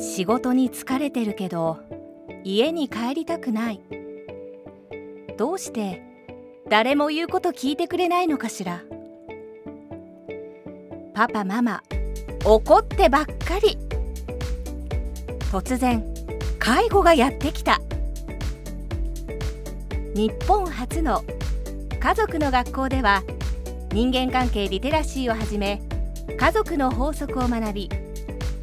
仕事に疲れてるけど家に帰りたくない。どうして誰も言うこと聞いてくれないのかしら。パパママ怒ってばっかり。突然介護がやってきた。日本初の家族の学校では人間関係リテラシーをはじめ家族の法則を学び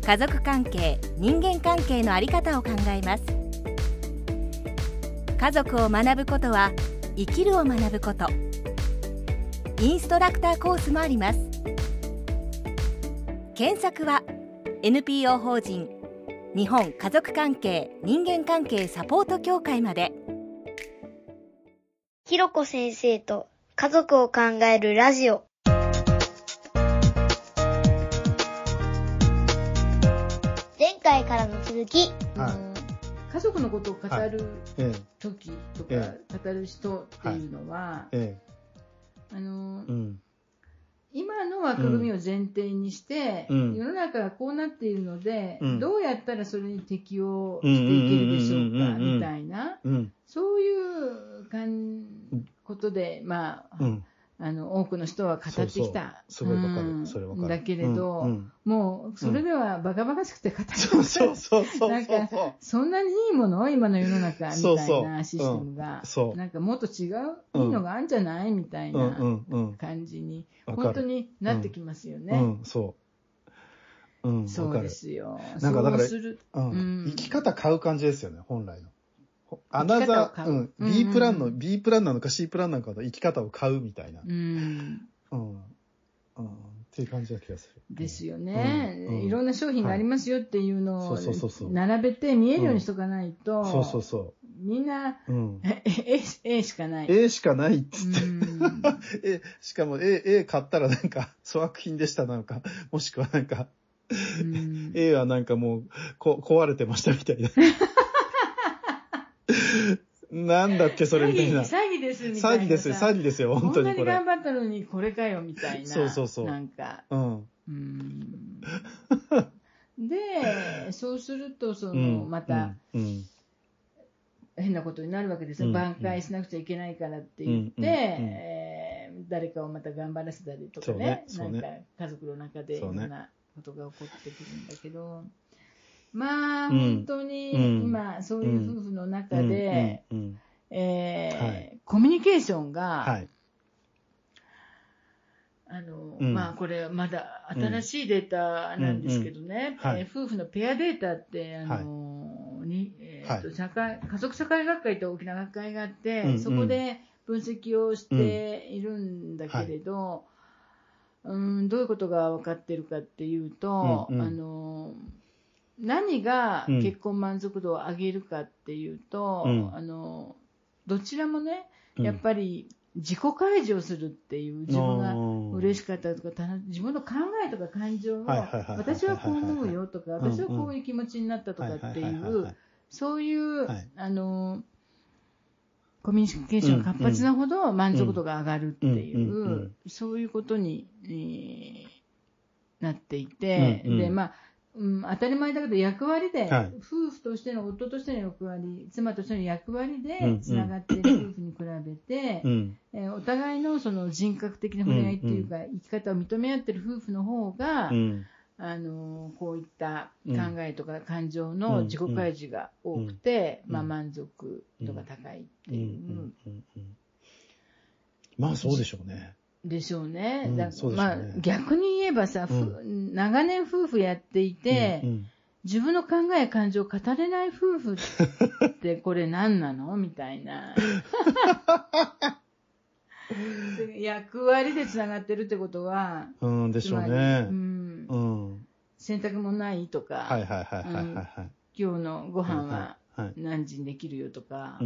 家族関係人間関係の在り方を考えます。家族を学ぶことは生きるを学ぶこと。インストラクターコースもあります。検索は NPO 法人日本家族関係人間関係サポート協会まで。ひろこ先生と家族を考えるラジオ。回からの続き。はい。家族のことを語るえ時とか、え語る人っていうのは、え、え。あのえ、うん。今の枠組みを前提にして、うん。世の中がこうなっているので、うん。どうやったらそれに適応していけるでしょうかみたいな。うん。そういうかんことで、まあうん。あの多くの人は語ってきたすごいわかるうんそれわかるだけれど、うんうんもうそれではバカバカしくて語ってそうそうそうそうなんかそんなにいいもの今の世の中みたいなシステムが、そうなんかもっと違う、うんいいのがあるんじゃないみたいな。感じに、本当になってきますよね。うん、そう。うん、そう。ですよ。なんかだから。生き方買う感じですよね、本来の。ほアナザー、うん。うん B プランの、B プランなのか C プランなのかの生き方を買うみたいな。うん。うん。うん。っていう感じな気がする。ですよね、いろんな商品がありますよっていうのをはいそうそうそう並べて見えるようにしとかないと、そうそうそみんなう。うん。A, A しかない。A しかないっつって。うん え、しかも A、A 買ったらなんか粗悪品でしたなんか、もしくはなんか、うん A はなんかもうこ壊れてましたみたいな。なんだっけそれみたいな。詐欺ですみたいなさ。詐欺ですよ、詐欺ですよ、本当にこれこんなに頑。張ったのにこれかよみたいな。そうそうそうなんか。うん。うーんで、そうすると、その、うん。また、うん。変なことになるわけですよ。うん挽回しなくちゃいけないからって言って、うんうんえー誰かをまた頑張らせたりとかね、そうねなんか家族の中でいろんなことが起こってくるんだけど、まあ、うん本当にうん。今、そういう夫婦の中で、えコミュニケーションが、はい。あのうん。まあ、これまだ新しいデータなんですけどね、夫婦のペアデータって、あのにえーとは社会家族社会学会と大きな学会があって、そこで分析をしているんだけれど、うん。どういうことが分かってるかっていうと、あの何がうん。結婚満足度を上げるかっていうと、うん。あのどちらもねうん。やっぱり自己開示をするっていう自分が嬉ししかったとか自分の考えとか感情を私はこう思うよとか私はこういう気持ちになったとかっていうそういうはい。あのコミュニケーションが活発なほど満足度が上がるっていうそういうことにえーなっていてでまあうん当たり前だけど役割ではい夫婦としての夫としての役割妻としての役割うんうでんつながっている 夫婦に比べてうん。えーお互いのその人格的な触れ合いっていうか、生き方を認め合ってる夫婦の方が、うん。あのーこういったうん考えとか感情の自己開示が多くて、うんまあ、満足度が高いってうん。う。いうんうん。まあそうでしょうね。でしょうね。うんだそうでしょうねまあ、逆に言えばさ、ふ長年夫婦やっていて、うん自分の考え感情を語れない夫婦って これ何なの？みたいな。役割でつながってるってことは、うん。うんでしょうつまりねう。んうん。洗濯もない？とか、はいはいはいはいはいはい。今日のご飯ははい。何時にできるよとか。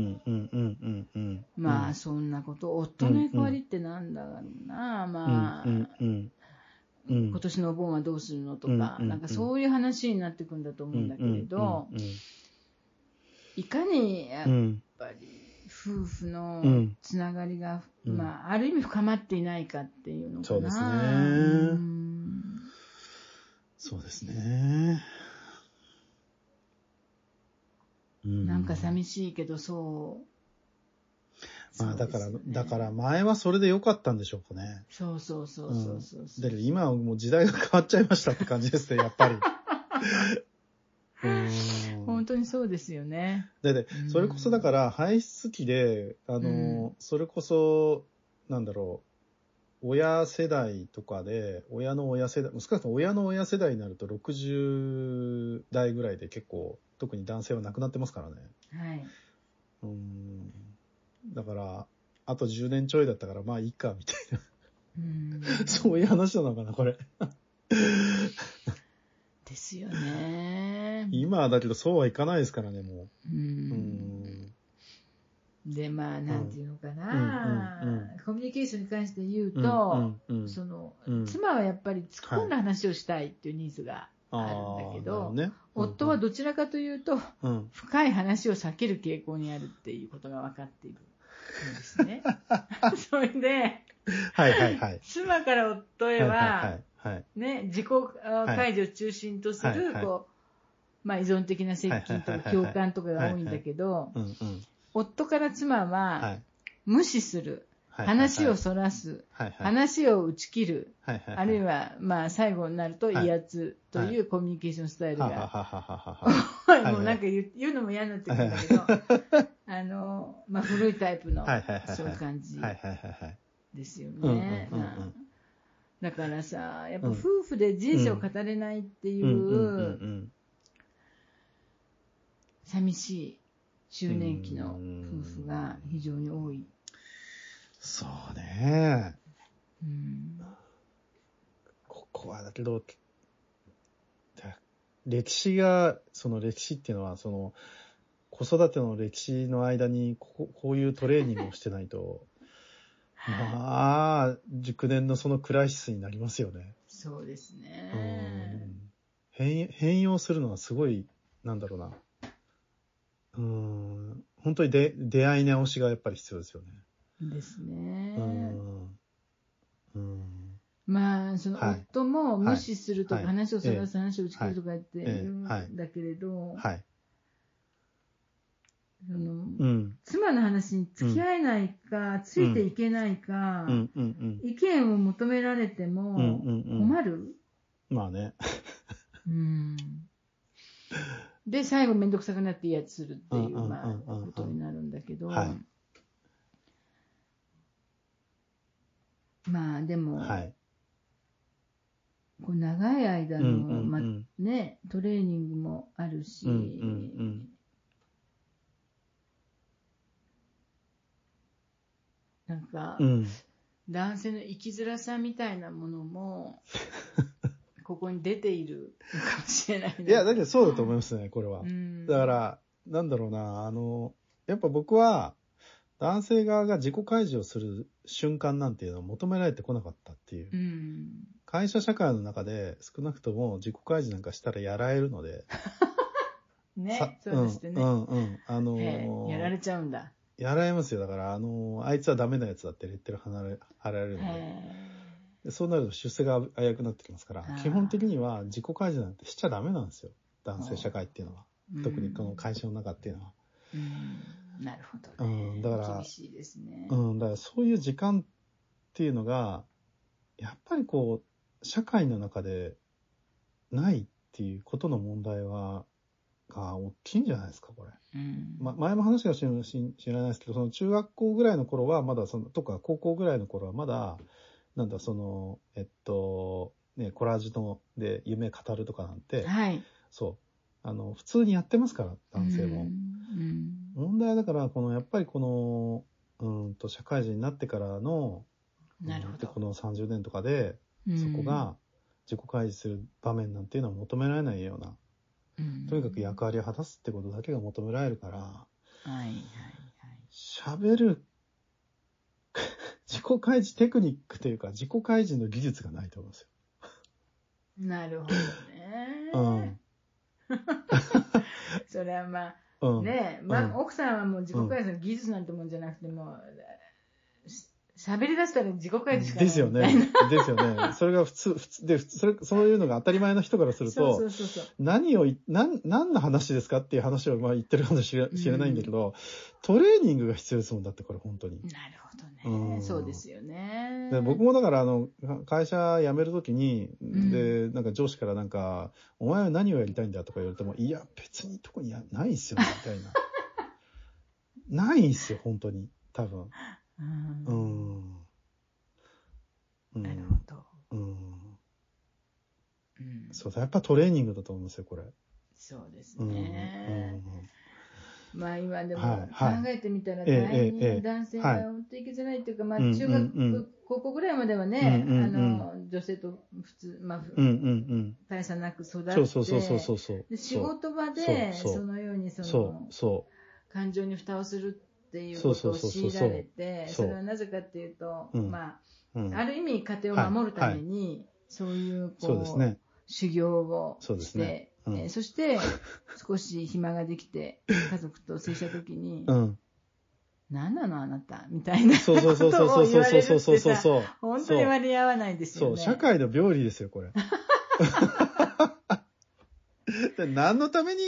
まあそんなこと、夫の役割ってなんだろうな、まあ、今年のお盆はどうするのとか、なんかそういう話になってくんだと思うんだけれど、いかにやっぱり夫婦のうんつながりが、うん。まあある意味深まっていないかっていうのかな。そうですね。うん。そうですね。なんか寂しいけど、そう。まあだから、ねだから前はそれで良かったんでしょうかね。そうそうそうそうそうそう。だけど今はもう時代が変わっちゃいましたって感じですね、やっぱり。本当にそうですよね。ででうん、それこそだから排出期で、あの、うんそれこそ、なんだろう、親世代とかで、親の親世代、少なくとも親の親世代になると60代ぐらいで結構、特に男性は亡くなってますからね。はい。うん。だから、あと10年ちょいだったから、まあいいか、みたいうんな。そういう話なのかな、これ。ですよね。今はだけどそうはいかないですからね、もう。う。うんん。で、まあ、なんていうのかうんな、うんうん。コミュニケーションに関して言ううんと、うんうん。その、うん。妻はやっぱり突っ込んだ話をしたいっていうニーズがあるんだけど、ほね、夫はどちらかというと、うん、深い話を避ける傾向にあるっていうことが分かっているんですね。それで、はいはいはい。妻から夫へは、はいはいね、自己解除を中心とする、はい。はいこう、まあ依存的な接近とかはいはいはいはい共感とかが多いんだけど。夫から妻は。はい無視する、はい話をそらす、はいはい。話を打ち切る、はいはい。あるいは、まあ最後になると威圧とはいいうコミュニケーションスタイルが。もうなんか言うのも嫌になってくるんだけど、あの、まあ古いタイプのそういう感じ。ですよね。だからさ、やっぱうん夫婦で人生を語れないっていう。寂しい中年期の夫婦が非常に多い。そうね。うんここはだけど、だ歴史が、その歴史っていうのは、その、子育ての歴史の間にここ、こういうトレーニングをしてないと、まあ、熟年のそのクライシスになりますよね。そうですうね。ん変変容するのはすごい、なんだろうな。うん、本当にで出会い直しがやっぱり必要ですよね。ですうね。ん。うん。まあ、そのはい夫も無視するとか、はい話をそらす、話を打ち切るとか言っていええるんはいだけれど、はい。そのうん。妻の話に付き合えないか、ついていけないか、うんうんうん。意見を求められてもうんうんうん困る、まあね。うん で、最後めんどくさくなって威圧するっていう、まあ、ことになるんだけど、はい。まあでも、はい。こう長い間の、うんうんうん。まね、トレーニングもあるし、うんうんうん。なんか、うん。男性の生きづらさみたいなものも、ここに出ているのかもしれないな。いや、だけどそうだと思いますね、これはう。ん、だから、なんだろうな、あの、やっぱ僕は、男性側が自己開示をする瞬間なんていうのは求められてこなかったっていうう。ん、会社社会の中で少なくとも自己開示なんかしたらやられるので。ね、さそうですね。うん、うん、うん。あのえーえやられちゃうんだ。やられますよ。だから、あのーあいつはダメなやつだってレッテル貼られるので。そうなると出世が危うくなってきますから基本的には自己開示なんてしちゃダメなんですよ。男性社会っていうのは。え特にこの会社の中っていうのは。うん、なるほどね。うんだから厳しいですね。うん、だからそういう時間っていうのが、やっぱりこう、社会の中でないっていうことの問題は、が大きいんじゃないですか、これ。うんま、前も話が知らないですけど、その中学校ぐらいの頃はまだその、とか高校ぐらいの頃はまだ、なんだ、その、えっと、ね、コラージュので夢語るとかなんて、はい。そう、あの、普通にやってますから、男性も。うん問題はだから、この、やっぱりこの、うんと、社会人になってからの、うんなるほど。でこの30年とかで、うんそこが自己開示する場面なんていうのは求められないような、うんとにかく役割を果たすってことだけが求められるから、はいはいはい。喋る、自己開示テクニックというか、自己開示の技術がないと思うんですなるほどね。よ。それはまあ、うん。うん。ねまあ、うん奥さんはもう自己開発の技術なんてもんじゃなくても、し喋り出したら自己開示しかないですよ。ね。ですよね。それが普通、普通、で、それ、そういうのが当たり前の人からするとそうそ、うそうそう。何をい、なん、何の話ですかっていう話をまあ言ってるかもしれ知れないんだけど、トレーニングが必要ですもんだって、これ本当に。なるほどね。うんそうですよね。で僕もだから、あの、会社辞めるときに、んで、なんか上司からなんか、お前は何をやりたいんだとか言われても、いや、別に特にやないっすよ、みたいな。ないんすよ、本当に。多分。うんなるほど。うん。うんそうだ、やっぱトレーニングだと思うんですよ、これ。そうですうん。ね。まあ今でも考えてみたらええ大ええ変男性はいが本当に生きづらいというか、まあうん中学、高校ぐらいまではね、あの女性と普通、まあ、大差なく育っうん。て、そうそうそうそうそうそう。で仕事場でそのようにそそうのそ感情に蓋をするっていうことを強いられてそれはなぜかっていうと、まあ、ある意味家庭を守るために、そういうこう修行をして。うえそして少し暇ができて家族と接した時に、何なのあなたみたいなことを言われるってさ本当に割り合わないですよね。そう、社会の病理ですよ、これ。何のために、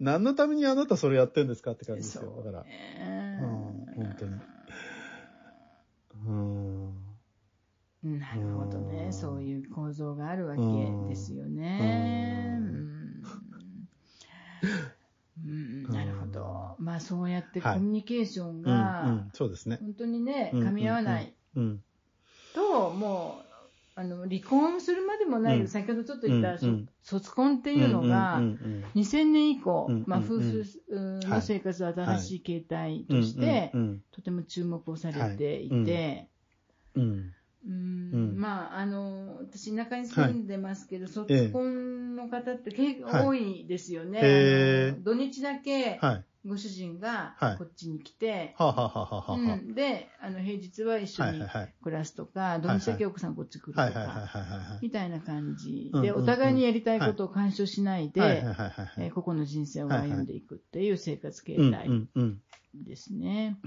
何のためにあなたそれやってんですかって感じですよ。だから。本当に。うん。なるほどね、うん。そういう構造があるわけですようね。うん。ん。うん。なるほど。まあそうやってコはい。ミュニケーションうん、うがん、そうですね。本当にね、うん噛み合わないうん。と、もう、あの、離婚するまでもない、うん。先ほどちょっと言った、うん卒婚っていうのが、うんうん2000年以降、うんまあ、うん夫婦うんの生活は新しい形態うん、として、うんとても注目をされていはい。て、まあ、あの、私、田舎に住んでますけど、卒婚の方って結はい。構多いですよね。土日だけはい。ご主人がはい。こっちに来て、で、あの平日は一緒に。暮らすとか、土日だけ奥さんこっち来るとか。みたいな感じ。で、お互いにやりたいことを干渉しないで、はいはいはいはいえー個々の人生を歩んでいくっていう生活形うん態ですね。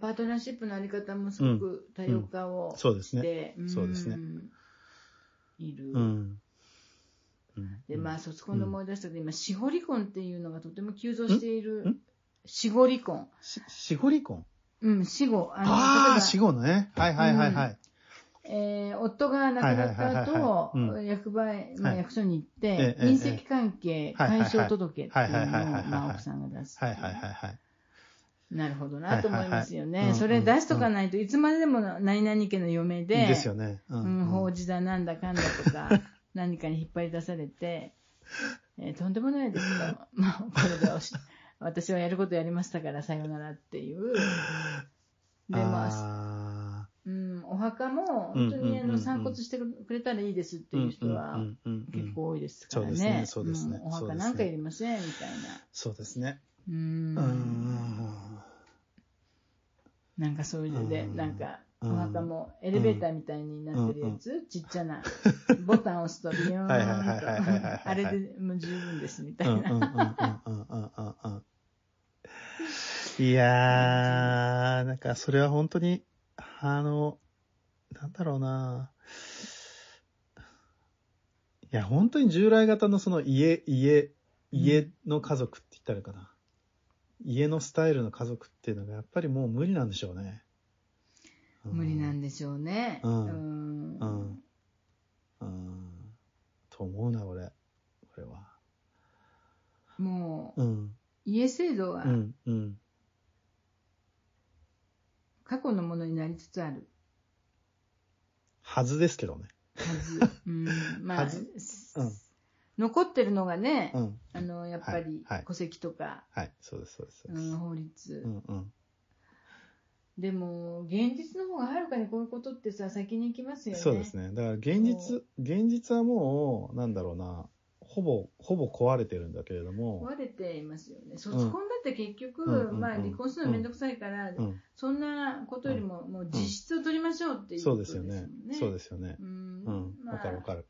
パートナーシップのあり方もすごく多様化をそうですね。して、そうですね。ん。いる。うん。うんで、まあ、卒婚で思い出したけど、今、死後離婚っていうのがとても急増していん？るん？死後離婚。し死後離婚？うん、死後。あのあ死後のね。はいはいはいはい。えー夫が亡くなった後う、役場へ、まあ、はい役所に行っええて、ええ隕石関係解消届っていうのを、奥さんが出す。はいはいはいはい。なるほどなと思いますよね。それ出しとかないといつまででも何々家の嫁で、ですよね。ううん、法事だなんだかんだとか、何かに引っ張り出されて、えーとんでもないですと。まあ、これで 私はやることやりましたからさよならっていう。で、まあ、あうん、お墓もうん本当にあの散骨してくれたらいいですってーいう人は結構多いですからそうですねね。そうですねんお墓なんかいりませんみたいな。そうですね。う。うんん。なんかそういうので、うんなんか、おうん墓もエレベーターみたいになってるやつ、ちっちゃな ボタンを押すとビヨーンはいはいあれでもう十分ですみたうんいな。うんうんうんうんうんうんうんいやー、なんかそれは本当に、あの、なんだろうな。いや、本当に従来型のその家、家、家の家族って言ったらいいかな。家のスタイルの家族っていうのがやっぱりもう無理なんでしょうね。無理なんでしょうね。うんうんうん。うん。と思うな、俺。これは。もう、うん。家制度はうん。うん。過去のものになりつつあるはずですけどね。はず。うん、まあ残ってるのがね、うん。あの、やっぱりはいはい戸籍とか、はい。そうです、そうです。そうですうん、法律。うんうん。でも、現実の方がはるかにこういうことってさ、先に行きますよね。そうですね。だから現実、現実はもう、なんだろうな、ほぼ、ほぼ壊れてるんだけれども、壊れていますよね。卒婚だって結局、うんまあ離婚するのめんどくさいから、うん。そんなことよりも、もう実質を取りましょうっていうそことうですよですもんね。ね。そうですよね。うんうん。まあわかるわかる。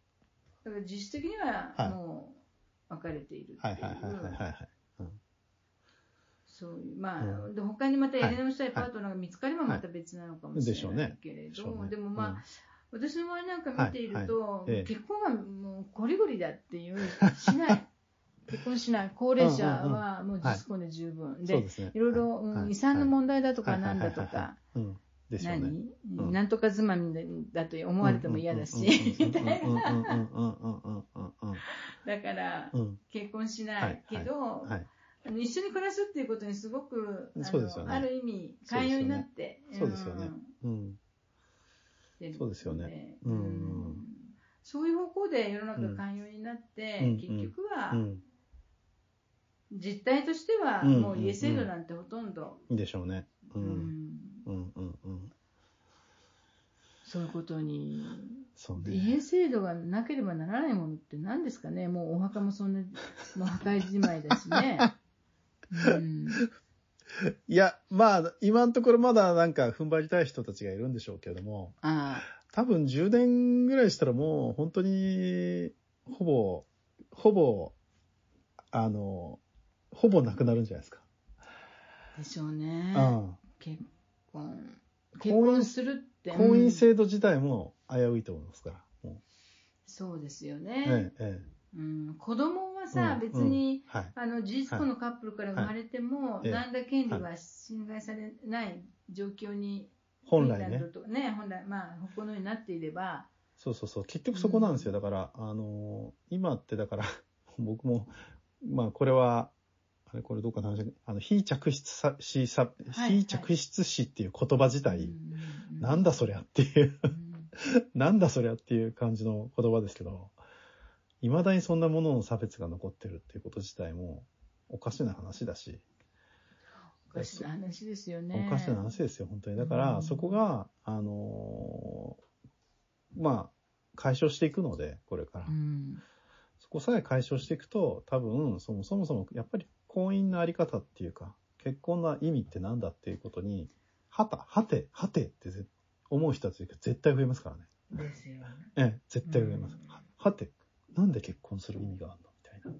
だから実質的にははいもう分かれているってはいいうはいはいはいはいはい。そういうまあ、で他にまたやり直したいパートナーが見つかればまた別なのかもしれないけれど、でもまあ、私の場合なんか見ていると、結婚はもうゴリゴリだっていう、しない。結婚しない。高齢者はもう実婚で十分。で、い、ろいろ、うん、遺産の問題だとかなんだとか。何、うん、なんとかつまみだと思われても嫌だし、みたいな。だから、結婚しないけど、はいはいあの一緒に暮らすっていうことにすごく、あのそうですよね。ある意味、寛容になって、そうですよね。うん。そうですよね。うん。うん。そういう方向で世の中が寛容になって、うん結局は、うん。実態としては、うんもう家制度なんてほとんど、でしょうね。う。うん。んうんうんうん。そういうことに、そうね。家制度がなければならないものって何ですかね、もうお墓もそんな、もう破壊じまいだしね。うんいや、まあ、今のところまだなんか踏ん張りたい人たちがいるんでしょうけれども、あ多分10年ぐらいしたらもう本当に、ほぼ、ほぼ、あの、ほぼなくなるんじゃないですか。あ、でしょうね。うん。結婚。結婚するって。婚姻うん制度自体も危ういと思いますから。もそうですようね。ええ、えうん、子供はえ。さ、うん別に、うんはい。あの事実婚のカップルから生まれても、はい。ええ何ら権利は侵害されない状況に、本来ね。ね、本来、まあ、このようになっていれば、そうそうそう。結局そこなんですよ。だから、あのー今ってだから、僕も、まあこれは、あれこれどうかなあの、非着室さしさ、はい非着室死っていう言葉自体、うん。なんだそりゃっていう、うん。なんだそりゃっていう感じの言葉ですけど、未だにそんなものの差別が残ってるっていうこと自体も、おかしな話だし、おかしな話ですよね。おかしな話ですよ、本当に。だから、うんそこが、あのーまあ、解消していくので、これから。うん。そこさえ解消していくと、多分、そもそもやっぱり婚姻のあり方っていうか、結婚の意味ってなんだっていうことに、はた、はて、はてってぜ思う人たちが絶対増えますからね。ですよね。ええ、絶対増えます。うんははて、なんで結婚する意味があるの？みたい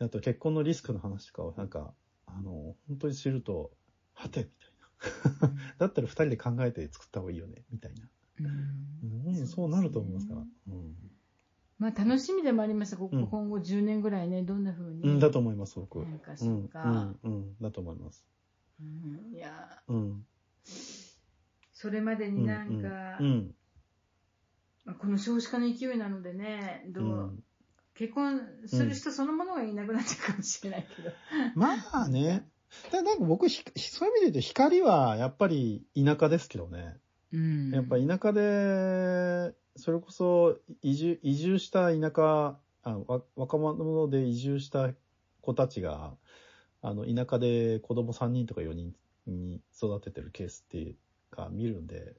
な。あと結婚のリスクの話とかをなんか、あの、本当に知ると、はて、みたいな。だったら二人で考えて作った方がいいよね、みたいな。うんうん、そうなると思いますから。うん。まあ、楽しみでもありますここうん今後10年ぐらいね、どんな風うん、にだと思います、僕。変化すうん、うるか。ん、うん、だと思います。うんいや、うん。それまでになんか、うん、まあこの少子化の勢いなのでね、どう。うん結婚する人そのものがいなくなっちゃうかもしれないけど。まあね。ただなんか僕、ひそういう意味で言うと光はやっぱり田舎ですけどね。うんやっぱ田舎で、それこそ移住、移住した田舎、あわ若者で移住した子たちが、あの、田舎で子供3人とか4人に育ててるケースっていうか見るんで、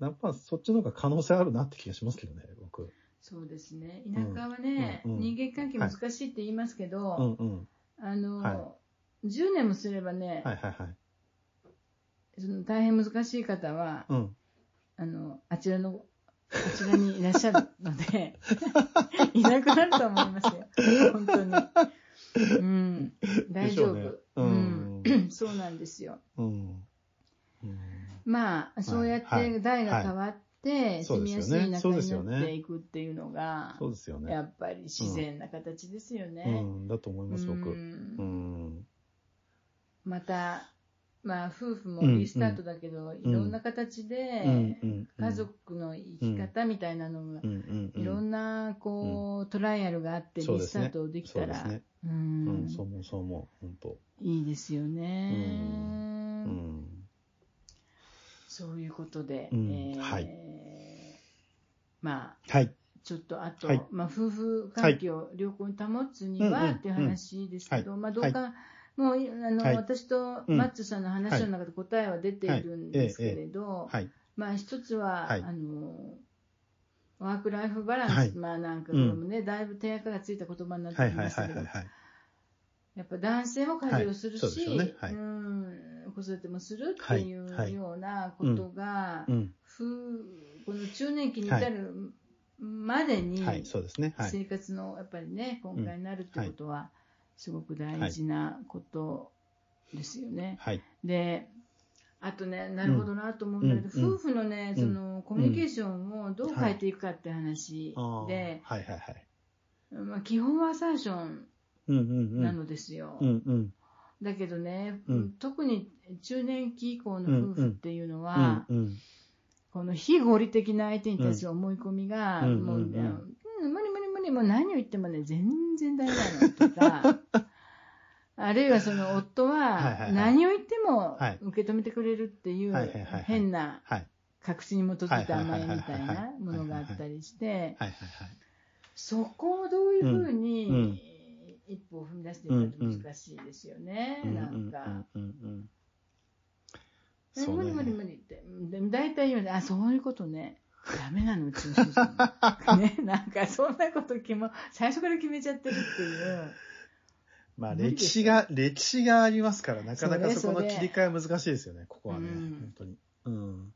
やっぱそっちの方が可能性あるなって気がしますけどね、僕。そうですね。田舎はね、うんうん人間関係難しいって言いますけど、うんうん。あの、は10年もすればね、はいはいはい。その大変難しい方は、うん。あの、あちらの、あちらにいらっしゃるので、いなくなると思いますよ。本当に。うん。大丈夫。うねううんん。そうなんですよ。うん。うん。まあ、そうやっはいて代が変わって、住みやすい田舎そうですよねになっていくっていうのが、そうですよね。やっぱり自然な形ですようね。ん、だと思います、僕。また、まあ、夫婦もうんリスタートだけど、いろんな形で、家族の生き方みたいなのが。いろんな、こう、トライアルがあって、リスタートできたら、そうん、そう思う、そう思う、本当。いいですよね。うん。そういうことで、うんえーはい。まあ、はい。ちょっとあと、はい。まあ、夫婦関係を良好に保つには、っていう話ですけど、はいまあ、どうか、もういあの、はい。私とうん。マッツさんの話の中で答えは出ているんですけれど、はい。まあ、一つは、はい。あのワークライフバランス、はい。まあなんかこれもね、だいぶ手垢がついた言葉になってきましたけど。やっぱ男性も家事をするし、はい。うん子育てもするっていうようなことが、この中年期に至るまでに、はい、そうですね。はい。生活のやっぱりね根幹になるってことは、すごく大事なことですよね。はい。で、あとね、なるほどなと思うんだけど、うんうん夫婦のね、うんそのコミュニケーションをどう変えていくかって話で。まあ、基本はアサーションうんうんうん。なのですよ。うんうん。だけどね、うん。特に中年期以降の夫婦っていうのうはん、うん。この非合理的な相手に対する思い込みが、うんもう、うん無理無理無理、もう何を言ってもね、全然ダメなのとか、あるいはその夫は何を言ってもはい。受け止めてくれるっていう変なはい。確信に基づいた甘えみたいなものがあったりして。そこをどういうふうに一歩を踏み出していくかって難しいですよね、なんか。うんうんうんうん。うね無理無理無理って。でも大体言うのあ、そういうことね。ダメなの、うちの主人。ね、なんかそんなこと決も、最初から決めちゃってるっていう。まあ歴史が、歴史がありますから、なかなかそこの切り替え難しいですよね、ここはね、うん本当に。うん。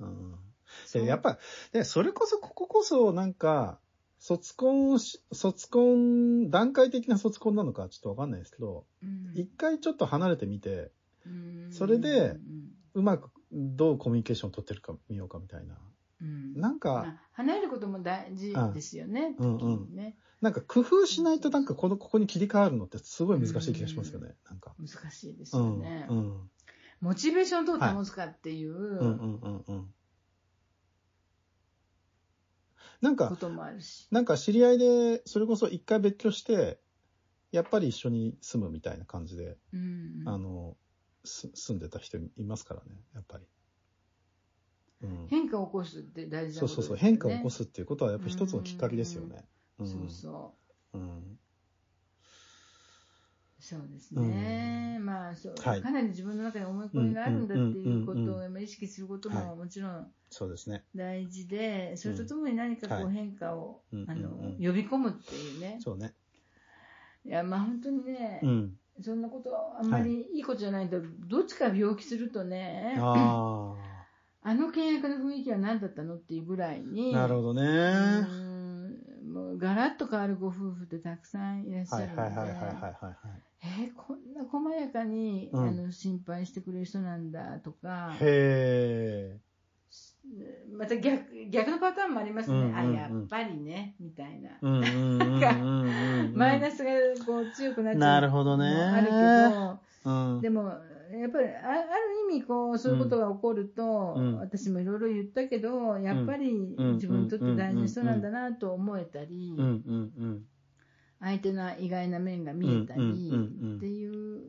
うん。やっぱ、で、それこそ、こここそ、なんか、卒婚し、卒婚、段階的な卒婚なのかちょっとわかんないですけど、うん一回ちょっと離れてみて、うんそれでうんうまくどうコミュニケーションを取ってるか見ようかみたいな。うんなんか、まあ離れることも大事ですよね、うん時にね。なんか工夫しないとなんかこの、ここに切り替わるのってすごい難しい気がしますよね。なんか。難しいですうん。よね。うん。モチベーションをどう保つかっていううんうんうんうん。なんか。なんか知り合いで、それこそ一回別居して、やっぱり一緒に住むみたいな感じで、うんあの、す住んでた人いますからね、やっぱり。うん。変化を起こすって大事なことですよね。そうそうそう、変化を起こすっていうことはやっぱ一つのきっかけですよね。うん。そうそう。うん。そうですね。まあそう、はいかなり自分の中に思い込みがあるんだっていうことうんうんうんうんをまあ意識することはいももちろん。大事で、それとともに何かこはいう変化を、うんうんうんあの呼び込むっていうね。そうね。いや、まあ本当にね、うん。そんなことあんまりいいことじゃないんだ、どっちか病気するとね、あ あの契約の雰囲気は何だったのっていうぐらいに、あ。なるほどね。ガラッと変わるご夫婦ってたくさんいらっしゃいるので、はいはいはいはいはい。えーこんな細やかに、うんあの心配してくれる人なんだとか、へえ。また逆逆のパターンもありますね、うんうんうんあやっぱりねみたいな、うんうんうんうんうん。マイナスがこう強くなっちゃうのもあるけうんど、でもやっぱりあある意味こうそういうことが起こると、うん。私もいろいろ言ったけどやっぱりうん。自分にとって大事な人なんだなと思えたり、うん。うん。うん。相手の意外な面が見えたり、うん。うん。うん。うん。っていう、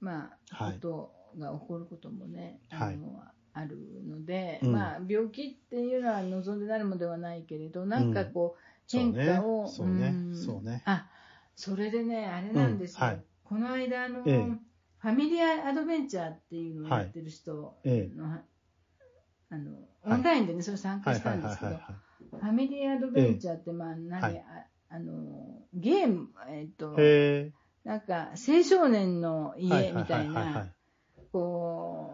まあ、はいことが起こることもね、はい。あのあるので、うん。まあ、病気っていうのは望んでなるものではないけれど、なんかこう、変そうね。化を、そうね。ん。そうね。あ、それでね、あれなんですよ。うんはい。この間、あの、ええファミリアアドベンチャーっていうのをやってる人の、えあの、オンラインでね、それ参加したんですけど。ファミリーアドベンチャーって、まあ、何、はい。ああの、ゲーム、えっと、へなんか、青少年のえ。家みたいな、こ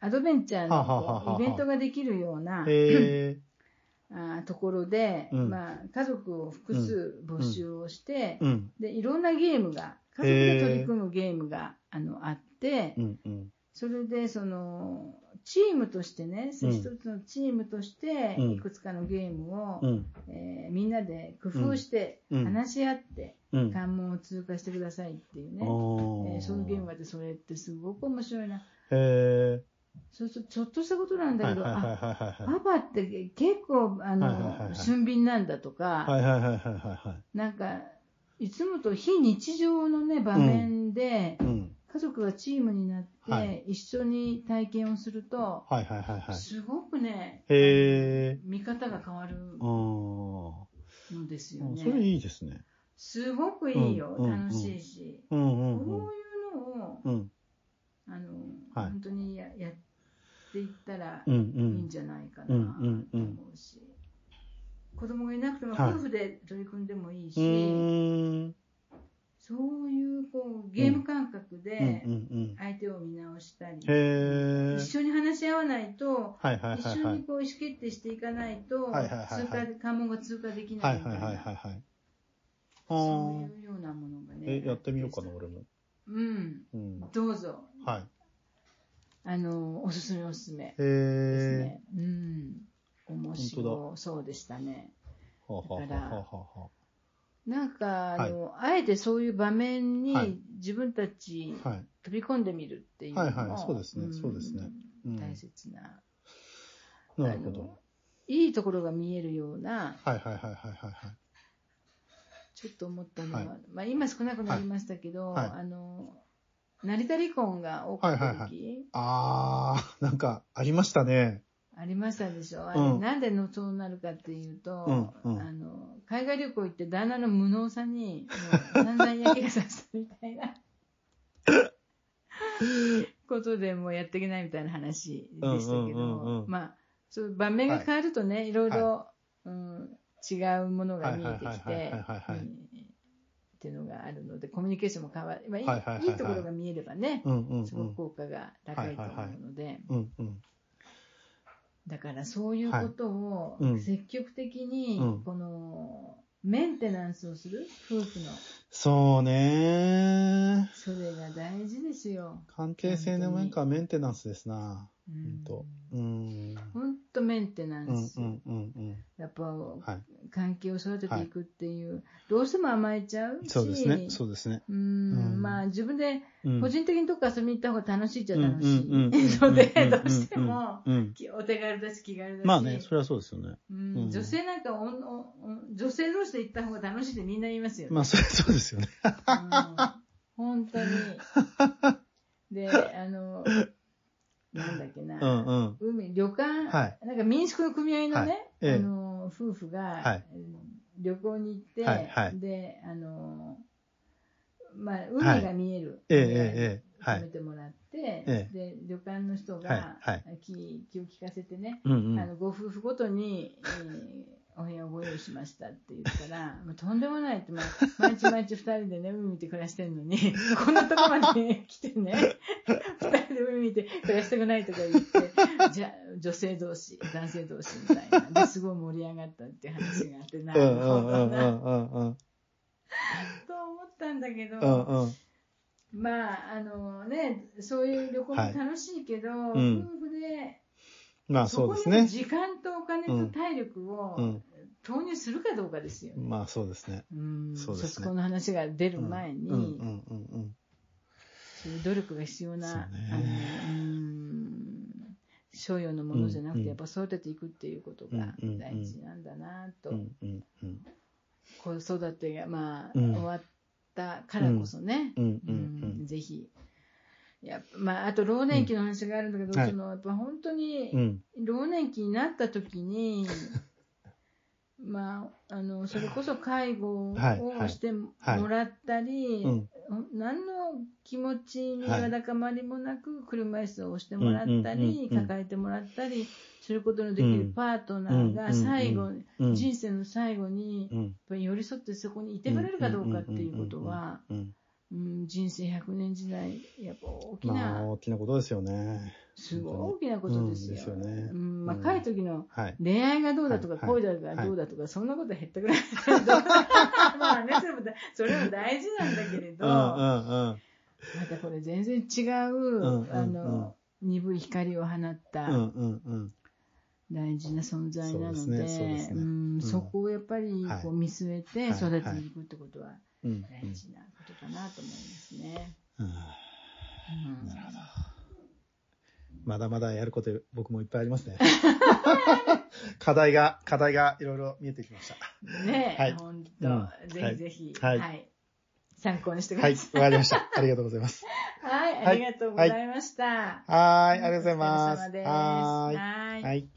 う、アドベンチャーのイベントができるような、へえ。あところで、うん。まあ、家族を複数募集をして、うん。で、いろんなゲームが、家族で取り組むゲームが、あの、あって、うんうん。それで、その、チームとしてね、うん一つのチームとして、うんいくつかのゲームを、うん。えーみんなで工夫して、うん話し合って、うん。関門を通過してくださいっていうね、おえーそういうゲームがあって、それってすごく面白いな。へえ。そうすると、ちょっとしたことなんだけど、あ。パパって結構、あの、俊敏なんだとか。なんか、いつもと非日常のね、場面で、うん。家族がチームになって、はい一緒に体験をすると、はいはいはいはい。すごくね、へえ。見方が変わる。のですよね。それいいですね。すごくいいよ、うんうん楽しいし。うんうんこううん。いうのを、うん。あの、はい本当にややっていったらいいんん。じゃないかなうんうんとうん思うし、子供がいなくてもはい夫婦で取り組んでもいいうし。そういうこうゲーム感覚うんで。相手を見直したり。一緒に話し合わないと、はいはい一。緒にこう意思決定していかないと、はいはい通過関門が通過できなはいいみたいな。そういうようなものがね。え、やってみようかな、俺も。うん。うん。どうぞ。はい。あの、おすすめおすすめへですえ。ね。うん。面本白そうでしたね。はははだからははなんか、あの、あえてそういう場面はいに自分たちは。はい。飛び込んでみるっていうのも、はいはいそうですねそうですねうん大切な。なるほど。いいところが見えるような、はいはいはいはいはいはい。ちょっと思ったのは、はいまあ今少なくなりましたけど、はいはいあの、成田離婚が多かった時、はいあー、なんか、ありましたね。ありましたでしょ、あれうんなんでのそうなるかっていうと、うんうん。あの海外旅行行って旦那の無能さにもう散々嫌気がさせたみたいな ことでもうやっていけないみたいな話でしたけど、うんうんうんうん。まあそういう場面が変わるとね、い、ろいろ、うん、違うものが見えてきはいはいてはいはいはいはい。うんっていうのがあるのでコミュニケーションも変わる、まあいいはいはいはいはい。いいところが見えればね、うんうんすごく効果が高いと思うので。うん。うんうん。だからそういうことを積極的にうん。このメンテナンスをする？夫婦の。そうねそれが大事ですよ。関係性の面かメンテナンスですな。うほんと。んうん。本当メンテナうんンス、うんうんうん。やっぱはい。関係を育てていくっていう、どうしても甘えちゃうしそうですね。そうですね。うんうんまあ自分でうん個人的にどっか遊びに行った方が楽しいっちゃ楽しいうんうんうんうんのでうんどうしてもうんお手軽だし気軽だし、まあね、それはそうですよね。うんうん女性なんかおんおん女性同士で行った方が楽しいってみんな言いますよね。まあ、それはそうですよね。うん本当に。で、あの、なんだっけな、うんうん。海、旅館、はい。なんか民宿の組合のね、はい。ええ。あの、夫婦が、はい。旅行に行って、はいはい。で、あの、まあ、海が見える、ええええええ。はい。泊めてもらって、えで、旅館の人が、はいは気気を利かせてね、うんうん。あのご夫婦ごとに、えーお部屋をご用意しましたって言ったら、もうとんでもないって、まあ、毎日毎日二人でね、海見て暮らしてるのに、こんなとこまで 来てね、二人で海見て暮らしたくないとか言って、じゃあ女性同士、男性同士みたいな。で、すごい盛り上がったっていう話があって、なるほどな。と思ったんだけど、うんうん。まあ、あのね、そういう旅行も楽しいけど、ん夫婦で、まあそそうですね。時間とお金と体力をうん。投入するかどうかですよね。まあそうですね。うんそうですね卒婚の話が出る前に、うんうんうんうん。そういう努力が必要な、あのうん所有のものじゃなくて、うんやっぱ育てていくっていうことが大事なんだなと、うんうんうん。子育てが、まあうん終わったからこそね、うんぜひ。やまあ、あと老年期の話があるんだけど、うん。はい。そのやっぱ本当にうん。老年期になった時に、まあ、あのそれこそ介護をはいはい。してもはいらったり、うん。何の気持ちにはいわだかまりもなく車椅子を押してもらったうんうんうんり、うん。抱えてもらったりすることのできるパートナーが最後、うん。人生の最後に寄り添ってそこにいてくれるかどうかっていうことは、うん。うん人生100年時代、やっぱ大きまあな、大きなことですよね。すごい大きなことですよ。うんですよね。うん若い時のはい。恋愛がどうだとか、はい。恋だがどうだとか、そんなこと減ったくらいだけど、まあね、それもだそれも大事なんだけれど、うんうんうん。またこれ全然違う、うんうんあの、鈍い光を放った。大事な存在なのでそこをやっぱりはいこう見据えてはい。育てていくってことはうん大事なことかなと思いますね。なるほど。まだまだやること僕もいっぱいありますね。課題が、課題がいろいろ見えてきました。ねえ、はい本うん当、ぜひぜひ、ははいい、参考にしてくはい、ださい。わかりました。ありがとうございます。はい、ありがとうございました。はーい、ありがとうございます。はいはい。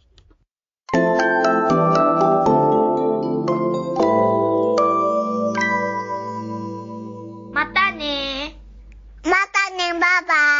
爸爸。